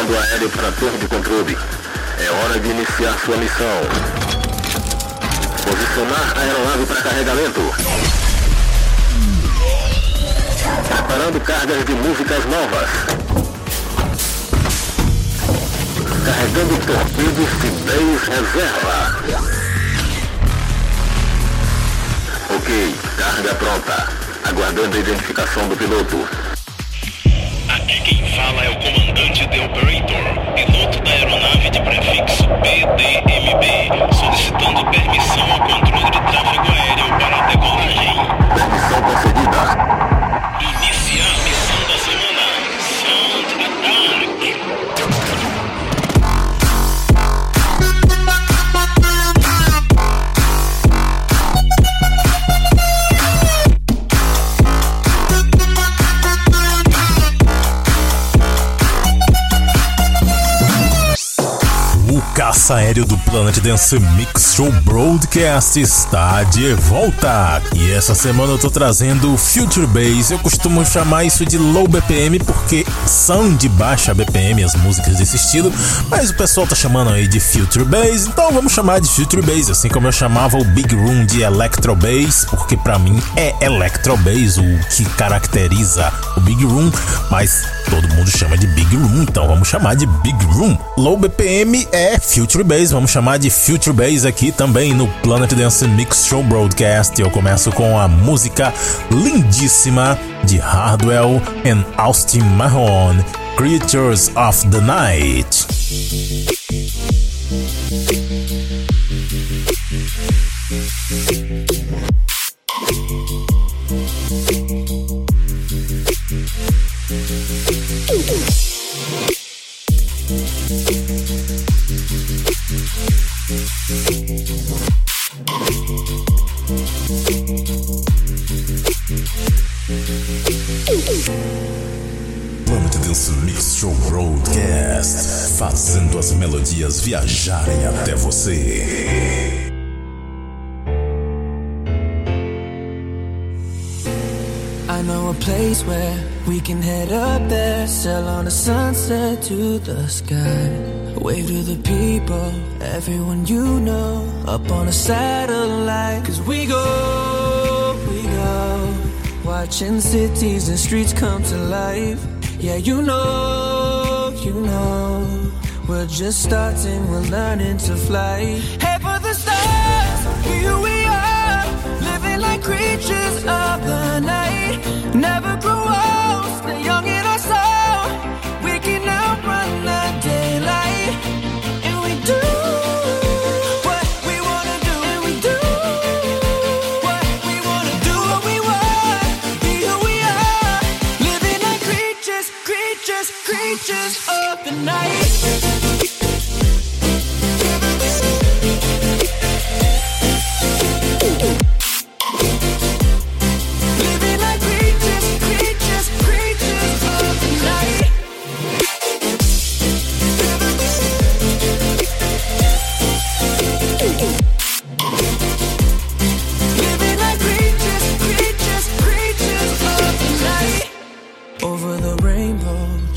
Comando aéreo para torre de controle. É hora de iniciar sua missão. Posicionar a aeronave para carregamento. Preparando cargas de músicas novas. Carregando torpedos de 10 reserva. Ok, carga pronta. Aguardando a identificação do piloto. Aqui quem fala é o comandante The Operator, piloto da aeronave de prefixo PDMB, solicitando permissão ao controle de tráfego aéreo para a decolagem. Permissão concedida. Iniciar Aéreo do Planet Dance Mix Show Broadcast está de volta. E essa semana eu tô trazendo Future Bass. Eu costumo chamar isso de low BPM porque são de baixa BPM as músicas desse estilo, mas o pessoal tá chamando aí de Future Bass, então vamos chamar de Future Bass, assim como eu chamava o Big Room de Electro Bass, porque para mim é Electro Bass o que caracteriza Big Room, mas todo mundo chama de Big Room, então vamos chamar de Big Room. Low BPM é Future Bass, vamos chamar de Future Bass aqui também no Planet Dance Mix Show Broadcast. Eu começo com a música lindíssima de Hardwell and Austin Mahone, Creatures of the Night. Planet viajarem até você. I know a place where we can head up there, sail on a sunset to the sky. Wave to the people, everyone you know, up on a satellite. Cause we go, we go, watching cities and streets come to life. Yeah, you know, you know, we're just starting, we're learning to fly. Head for the stars, here we are, living like creatures of the night.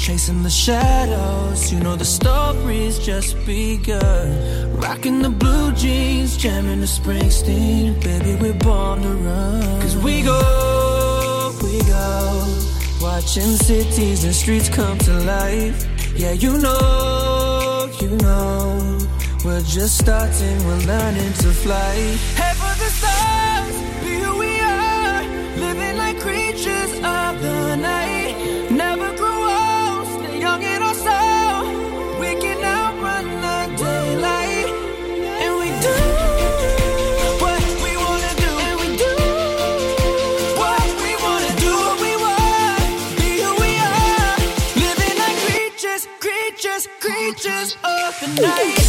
Chasing the shadows. You know the story's just begun. Rocking the blue jeans, jamming the Springsteen. Baby, we're born to run. Cause we go, we go. Watching cities and streets come to life. Yeah, you know, you know. We're just starting, we're learning to fly. Head night.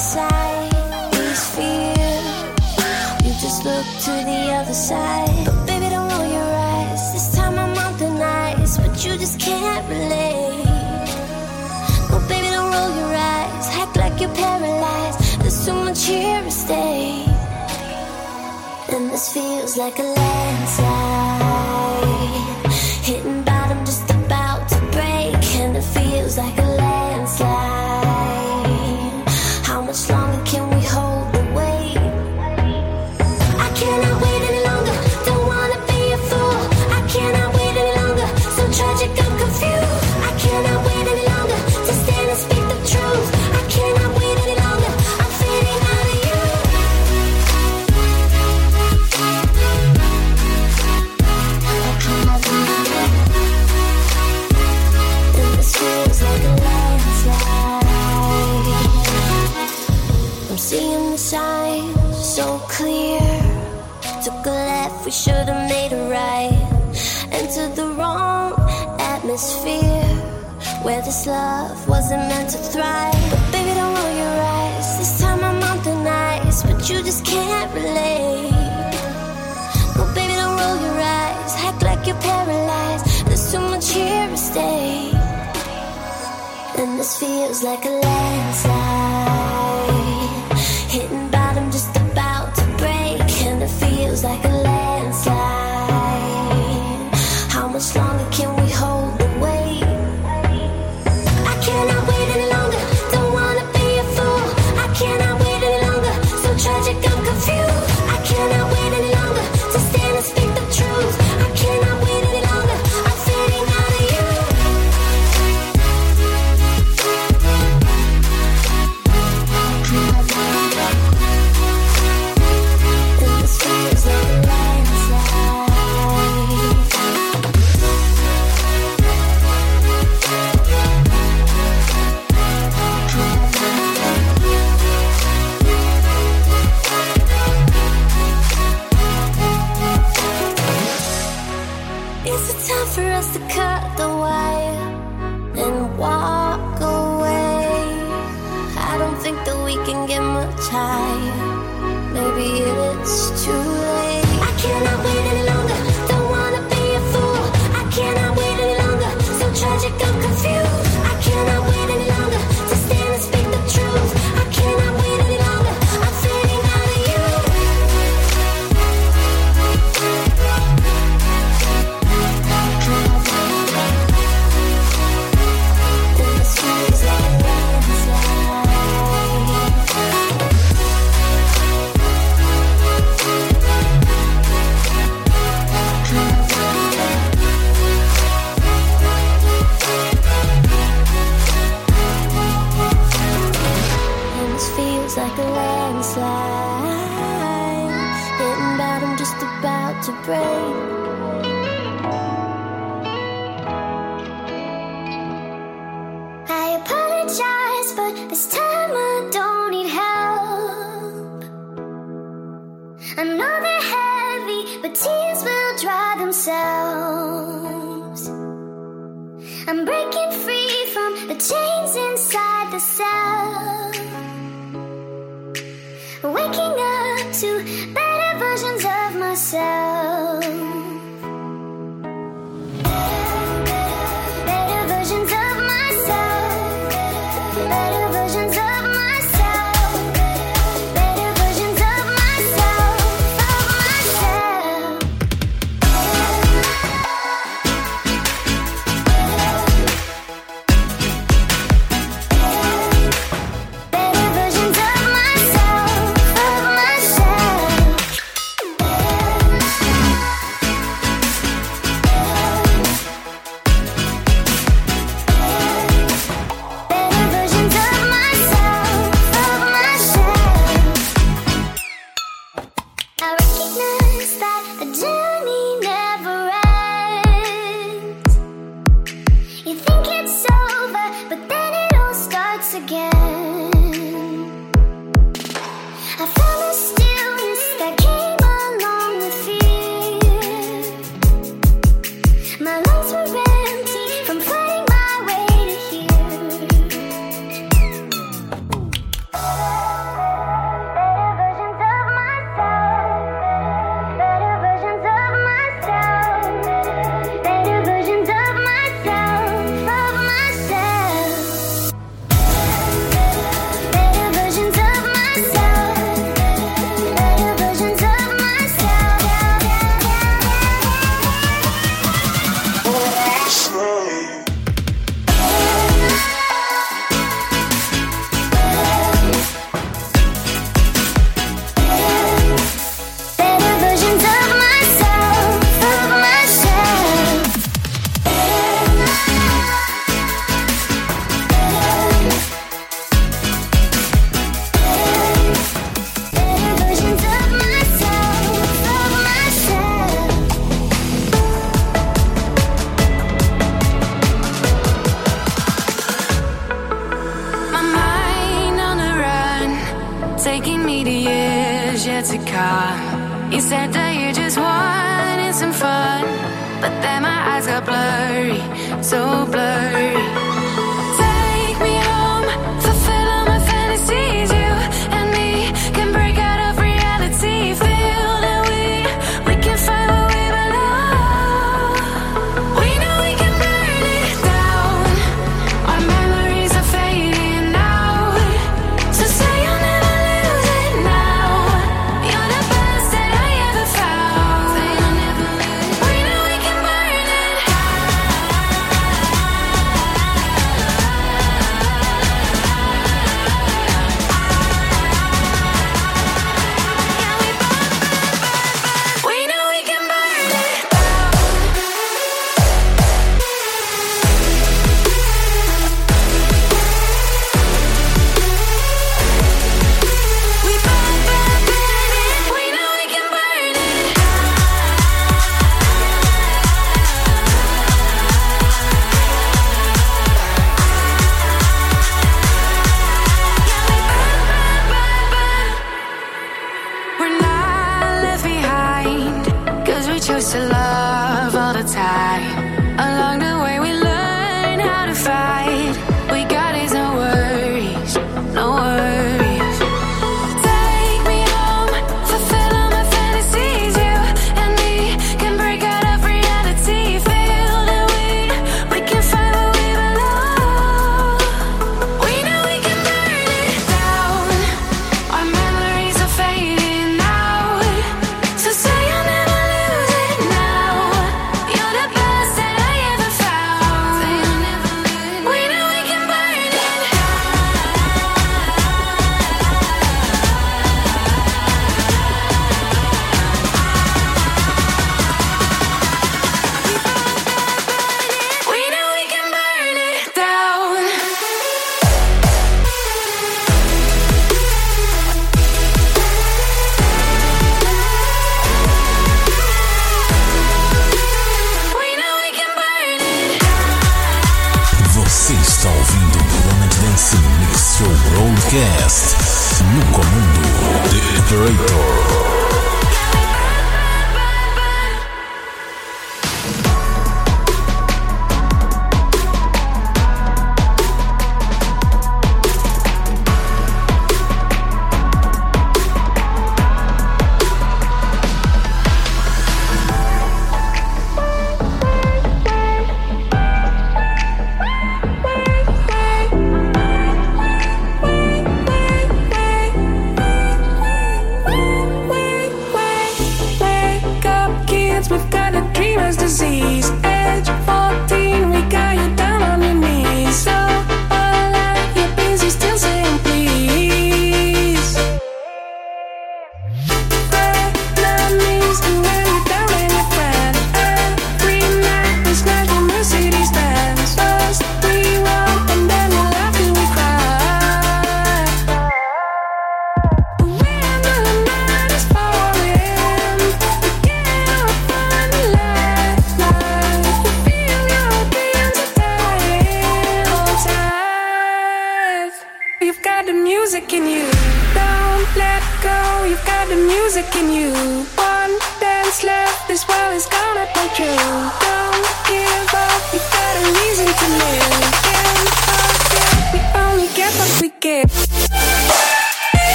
inside these fears. You just look to the other side. But baby, don't roll your eyes. This time I'm on the nice, but you just can't relate. No, baby, don't roll your eyes. Act like you're paralyzed. There's too much here to stay. And this feels like a landslide. feels like a lie. waking up to better versions of myself.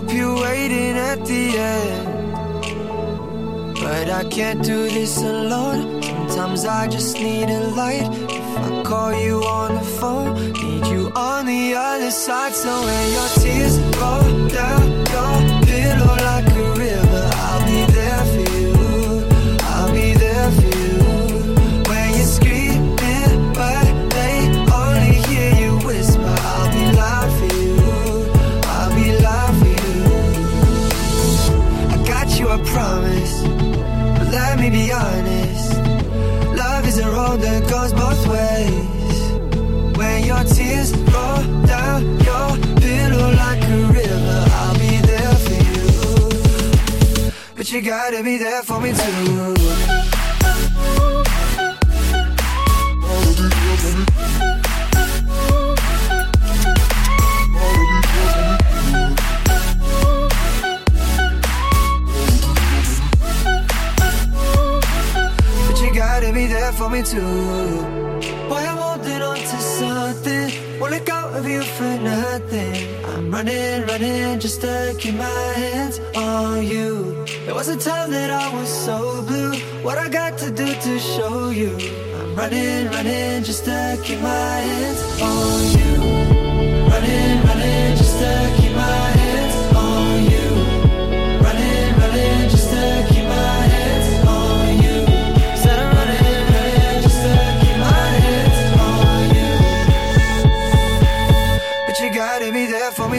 hope you're waiting at the end. But I can't do this alone. Sometimes I just need a light. If I call you on the phone, need you on the other side. So when your tears roll down your pillow like road that goes both ways. When your tears roll down your pillow like a river, I'll be there for you. But you gotta be there for me too. Me too. Boy, I'm holding on to something. Won't let go of you for nothing. I'm running, running just to keep my hands on you. There was a time that I was so blue. What I got to do to show you? I'm running, running just to keep my hands on you. Running, running just to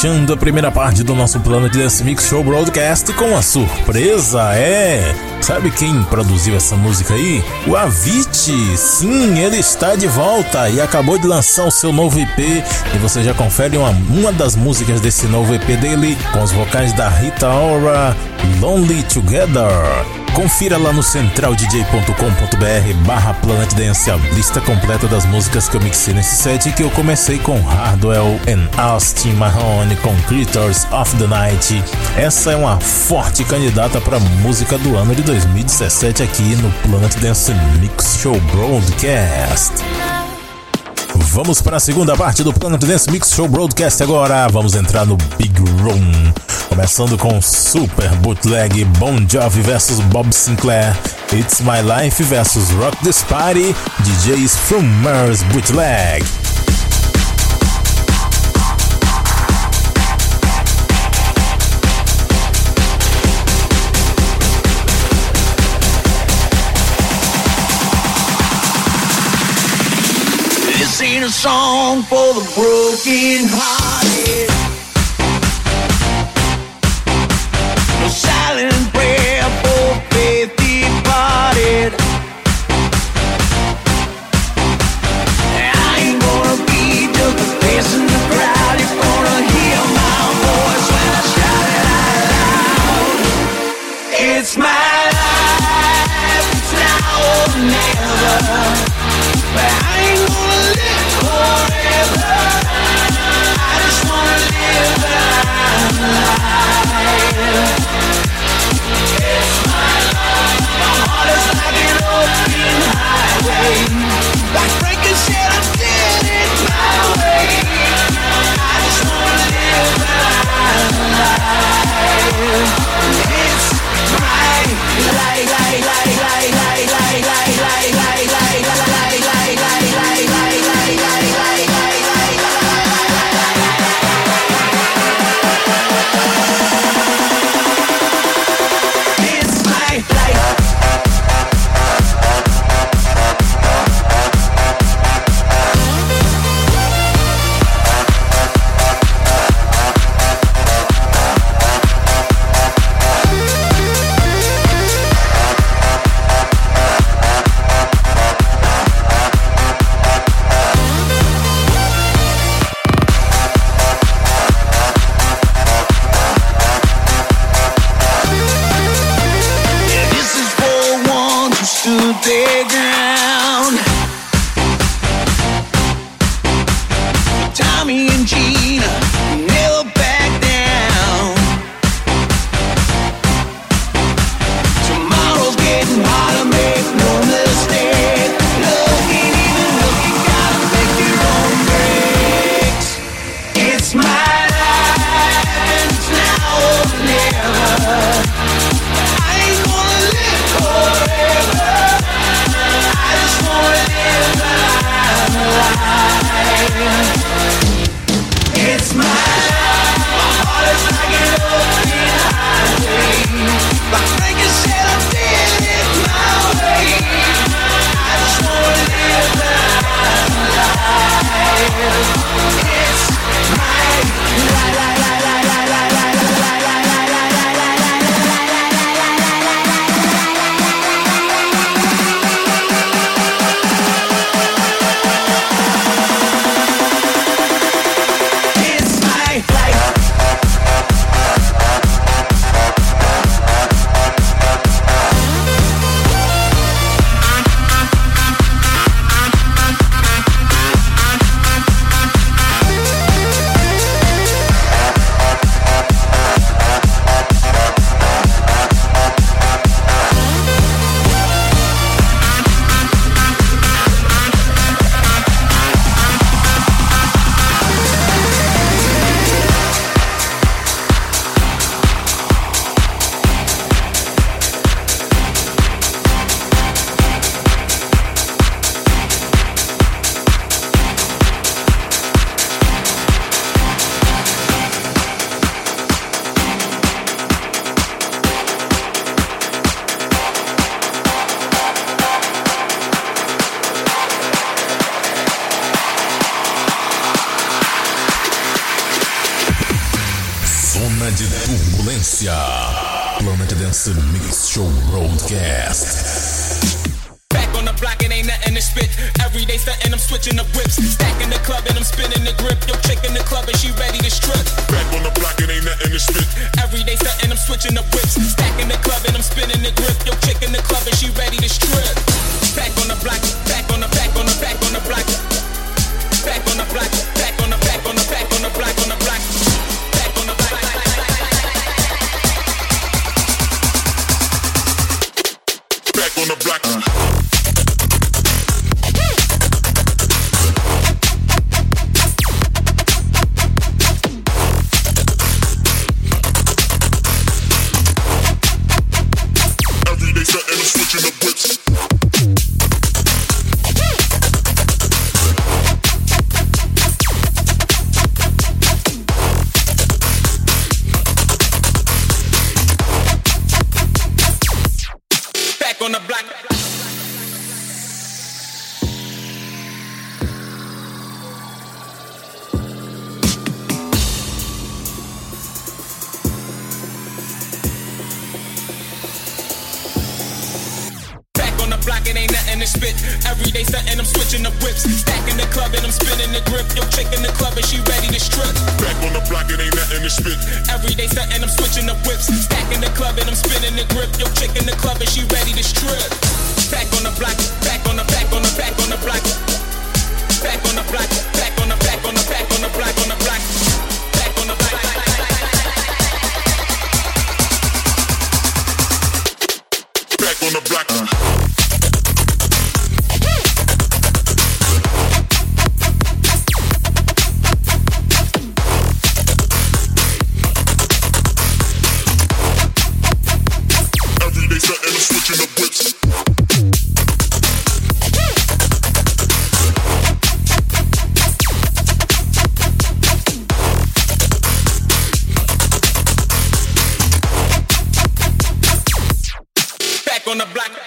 Fechando a primeira parte do nosso plano de Dance Mix Show Broadcast com a surpresa é. Sabe quem produziu essa música aí? O Avicii! Sim, ele está de volta e acabou de lançar o seu novo EP. E você já confere uma, uma das músicas desse novo EP dele com os vocais da Rita Ora, Lonely Together. Confira lá no centraldj.com.br barra Planet Dance a lista completa das músicas que eu mixei nesse set que eu comecei com Hardwell and Austin Mahone com Creatures of the Night. Essa é uma forte candidata para música do ano de 2017 aqui no Planet Dance Mix Show Broadcast. Vamos para a segunda parte do Planet Dance Mix Show Broadcast agora. Vamos entrar no Big Room. Começando com Super Bootleg Bon Jovi vs Bob Sinclair. It's My Life vs Rock This Party. DJs from Mars Bootleg. A song for the broken hearted. On the block.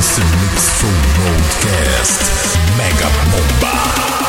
Dance Mix Show Broadcast. Mega Bomba.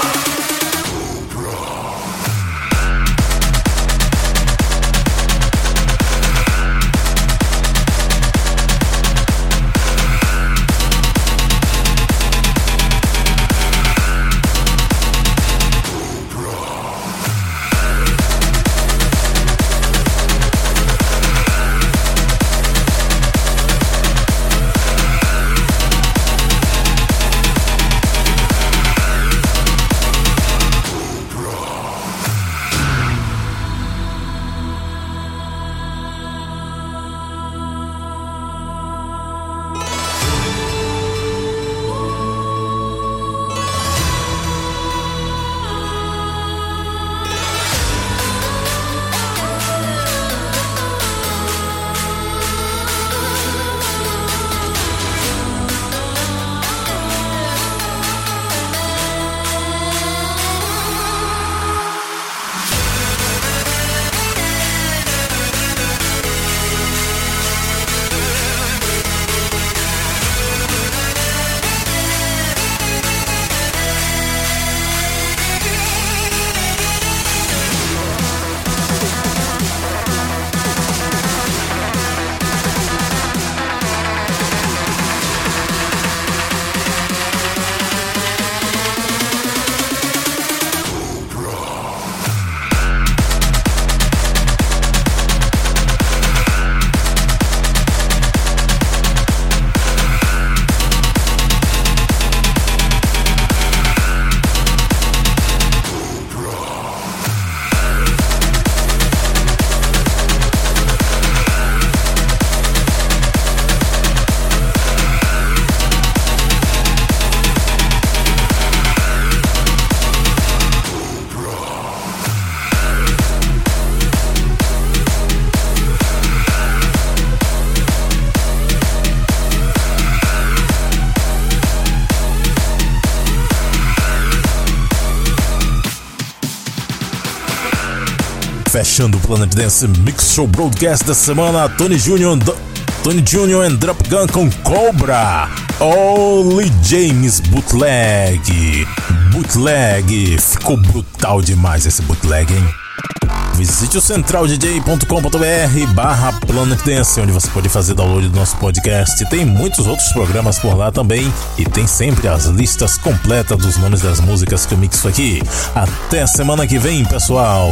Fechando o Planet Dance Mix Show Broadcast da semana, Tony Jr. Tony Jr. and Drop Gun com Cobra. Only James Bootleg. Bootleg. Ficou brutal demais esse bootleg, hein? Visite o centraldj.com.br barra Planet Dance, onde você pode fazer download do nosso podcast. Tem muitos outros programas por lá também. E tem sempre as listas completas dos nomes das músicas que eu mixo aqui. Até semana que vem, pessoal!